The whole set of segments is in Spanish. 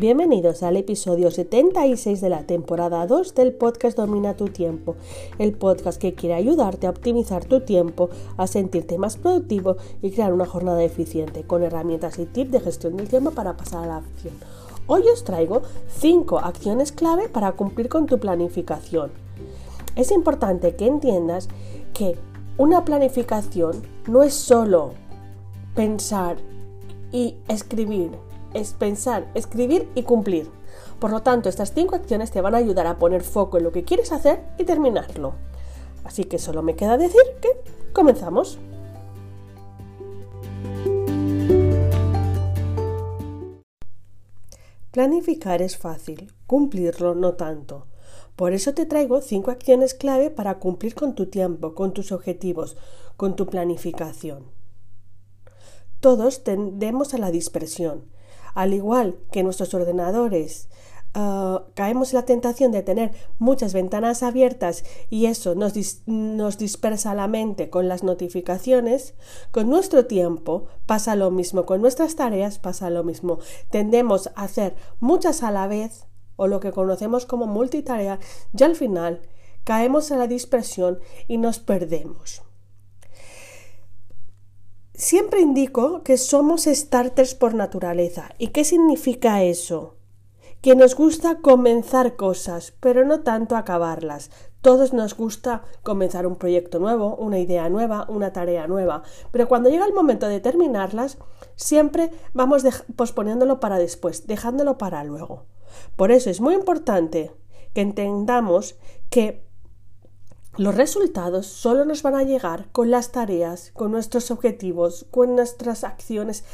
Bienvenidos al episodio 76 de la temporada 2 del podcast Domina tu tiempo, el podcast que quiere ayudarte a optimizar tu tiempo, a sentirte más productivo y crear una jornada eficiente con herramientas y tips de gestión del tiempo para pasar a la acción. Hoy os traigo 5 acciones clave para cumplir con tu planificación. Es importante que entiendas que una planificación no es solo pensar y escribir es pensar, escribir y cumplir. Por lo tanto, estas cinco acciones te van a ayudar a poner foco en lo que quieres hacer y terminarlo. Así que solo me queda decir que comenzamos. Planificar es fácil, cumplirlo no tanto. Por eso te traigo cinco acciones clave para cumplir con tu tiempo, con tus objetivos, con tu planificación. Todos tendemos a la dispersión al igual que nuestros ordenadores ah, caemos en la tentación de tener muchas ventanas abiertas y eso nos, dispersa la mente con las notificaciones, con nuestro tiempo pasa lo mismo, con nuestras tareas pasa lo mismo. Tendemos a hacer muchas a la vez o lo que conocemos como multitarea y al final caemos en la dispersión y nos perdemos. Siempre indico que somos starters por naturaleza. ¿Y qué significa eso? Que nos gusta comenzar cosas, pero no tanto acabarlas. Todos nos gusta comenzar un proyecto nuevo, una idea nueva, una tarea nueva, pero cuando llega el momento de terminarlas, siempre vamos posponiéndolo para después, dejándolo para luego. Por eso es muy importante que entendamos que los resultados solo nos van a llegar con las tareas, con nuestros objetivos, con nuestras acciones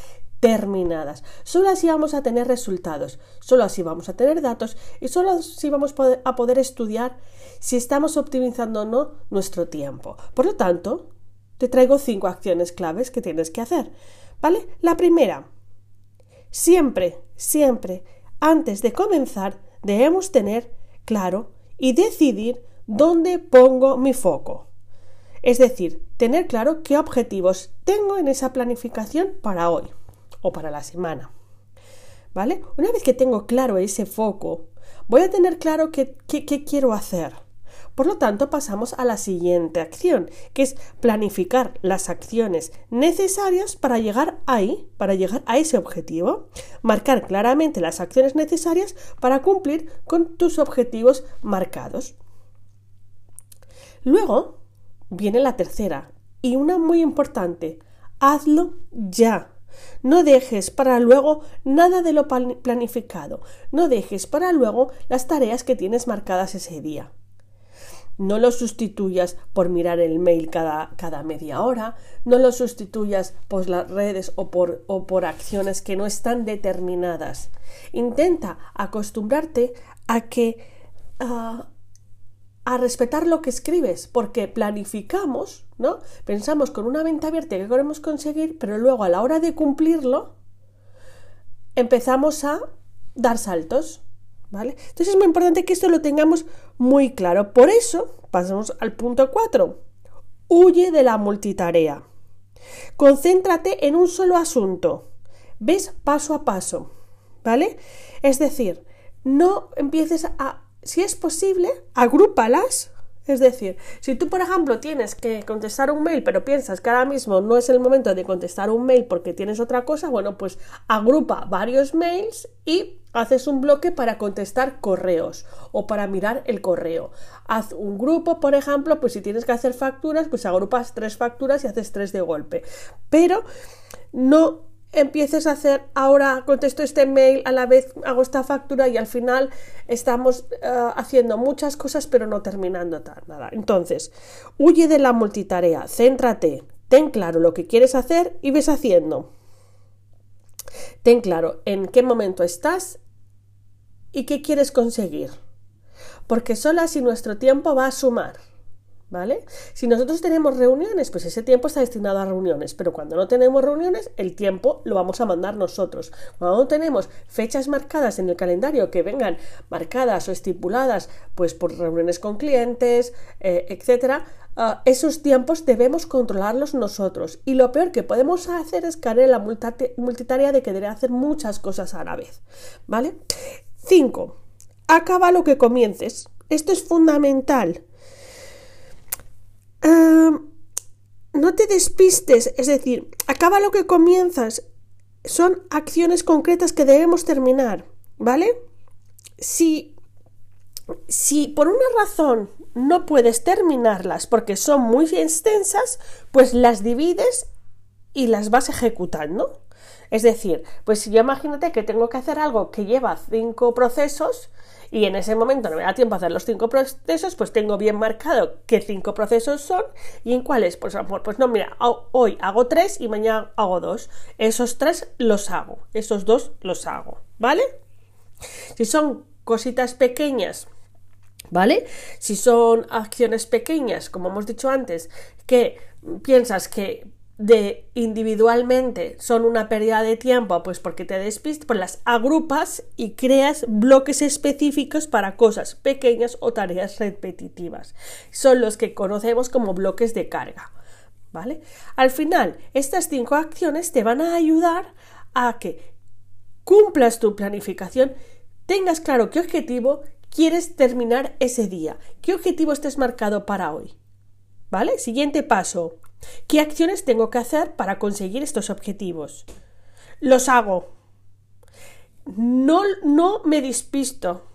terminadas. Solo así vamos a tener resultados, solo así vamos a tener datos y solo así vamos a poder estudiar si estamos optimizando o no nuestro tiempo. Por lo tanto, te traigo cinco acciones claves que tienes que hacer. ¿Vale? La primera, siempre, siempre, antes de comenzar, debemos tener claro y decidir dónde pongo mi foco. Es decir, tener claro qué objetivos tengo en esa planificación para hoy o para la semana. ¿Vale? Una vez que tengo claro ese foco, voy a tener claro qué, qué quiero hacer. Por lo tanto, pasamos a la siguiente acción, que es planificar las acciones necesarias para llegar ahí, para llegar a ese objetivo. Marcar claramente las acciones necesarias para cumplir con tus objetivos marcados. Luego viene la tercera y una muy importante. Hazlo ya. No dejes para luego nada de lo planificado. No dejes para luego las tareas que tienes marcadas ese día. No lo sustituyas por mirar el mail cada, media hora, no lo sustituyas por las redes o por, o por acciones que no están determinadas. Intenta acostumbrarte a que ah, a respetar lo que escribes, porque planificamos, ¿no? Pensamos con una venta abierta que queremos conseguir, pero luego a la hora de cumplirlo empezamos a dar saltos, ¿vale? Entonces es muy importante que esto lo tengamos muy claro. Por eso pasamos al punto 4. Huye de la multitarea. Concéntrate en un solo asunto. Ves paso a paso, ¿vale? Es decir, no empieces a si es posible, agrúpalas. Es decir, si tú, por ejemplo, tienes que contestar un mail, pero piensas que ahora mismo no es el momento de contestar un mail porque tienes otra cosa, bueno, pues agrupa varios mails y haces un bloque para contestar correos o para mirar el correo. Haz un grupo, por ejemplo, pues si tienes que hacer facturas, pues agrupas tres facturas y haces tres de golpe. Pero no empieces a hacer, ahora contesto este mail, a la vez hago esta factura y al final estamos eh, haciendo muchas cosas pero no terminando nada. Entonces, huye de la multitarea, céntrate, ten claro lo que quieres hacer y ves haciendo. Ten claro en qué momento estás y qué quieres conseguir. Porque solo así nuestro tiempo va a sumar. ¿Vale? Si nosotros tenemos reuniones, pues ese tiempo está destinado a reuniones, pero cuando no tenemos reuniones, el tiempo lo vamos a mandar nosotros. Cuando no tenemos fechas marcadas en el calendario que vengan marcadas o estipuladas, pues por reuniones con clientes, eh, etcétera, ah, esos tiempos debemos controlarlos nosotros. Y lo peor que podemos hacer es caer en la multitarea de querer hacer muchas cosas a la vez. ¿Vale? 5. Acaba lo que comiences. Esto es fundamental no te despistes, es decir, acaba lo que comienzas. Son acciones concretas que debemos terminar, ¿vale? Si, si por una razón no puedes terminarlas porque son muy extensas, pues las divides y las vas ejecutando. Es decir, pues si yo imagínate que tengo que hacer algo que lleva cinco procesos, y en ese momento no me da tiempo a hacer los cinco procesos, pues tengo bien marcado qué cinco procesos son y en cuáles, pues pues no, mira, hoy hago tres y mañana hago dos. Esos tres los hago, esos dos los hago, ¿vale? Si son cositas pequeñas, ¿vale? Si son acciones pequeñas, como hemos dicho antes, que piensas que de individualmente son una pérdida de tiempo, pues porque te despistas, pues las agrupas y creas bloques específicos para cosas pequeñas o tareas repetitivas. Son los que conocemos como bloques de carga. ¿Vale? Al final, estas cinco acciones te van a ayudar a que cumplas tu planificación, tengas claro qué objetivo quieres terminar ese día, qué objetivo estés marcado para hoy. ¿Vale? Siguiente paso. ¿Qué acciones tengo que hacer para conseguir estos objetivos? Los hago. No, no me despisto.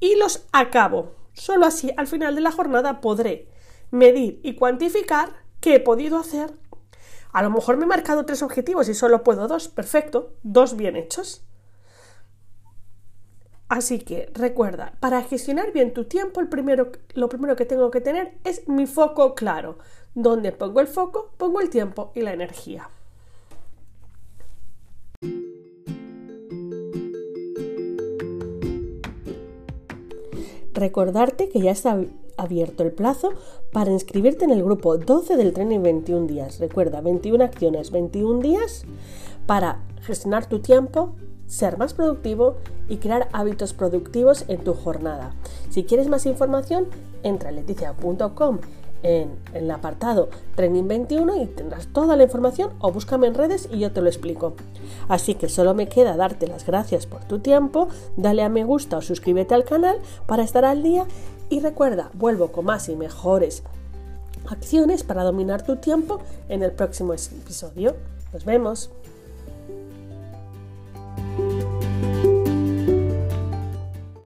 Y los acabo. Solo así, al final de la jornada, podré medir y cuantificar qué he podido hacer. A lo mejor me he marcado tres objetivos y solo puedo dos. Perfecto. Dos bien hechos. Así que recuerda, para gestionar bien tu tiempo, el primero, lo primero que tengo que tener es mi foco claro. Donde pongo el foco, pongo el tiempo y la energía. Recordarte que ya está abierto el plazo para inscribirte en el grupo 12 del tren en 21 días. Recuerda, 21 acciones, 21 días para gestionar tu tiempo, ser más productivo y crear hábitos productivos en tu jornada. Si quieres más información, entra a leticia.com en, el apartado Training 21 y tendrás toda la información o búscame en redes y yo te lo explico. Así que solo me queda darte las gracias por tu tiempo, dale a me gusta o suscríbete al canal para estar al día y recuerda, vuelvo con más y mejores acciones para dominar tu tiempo en el próximo episodio. Nos vemos.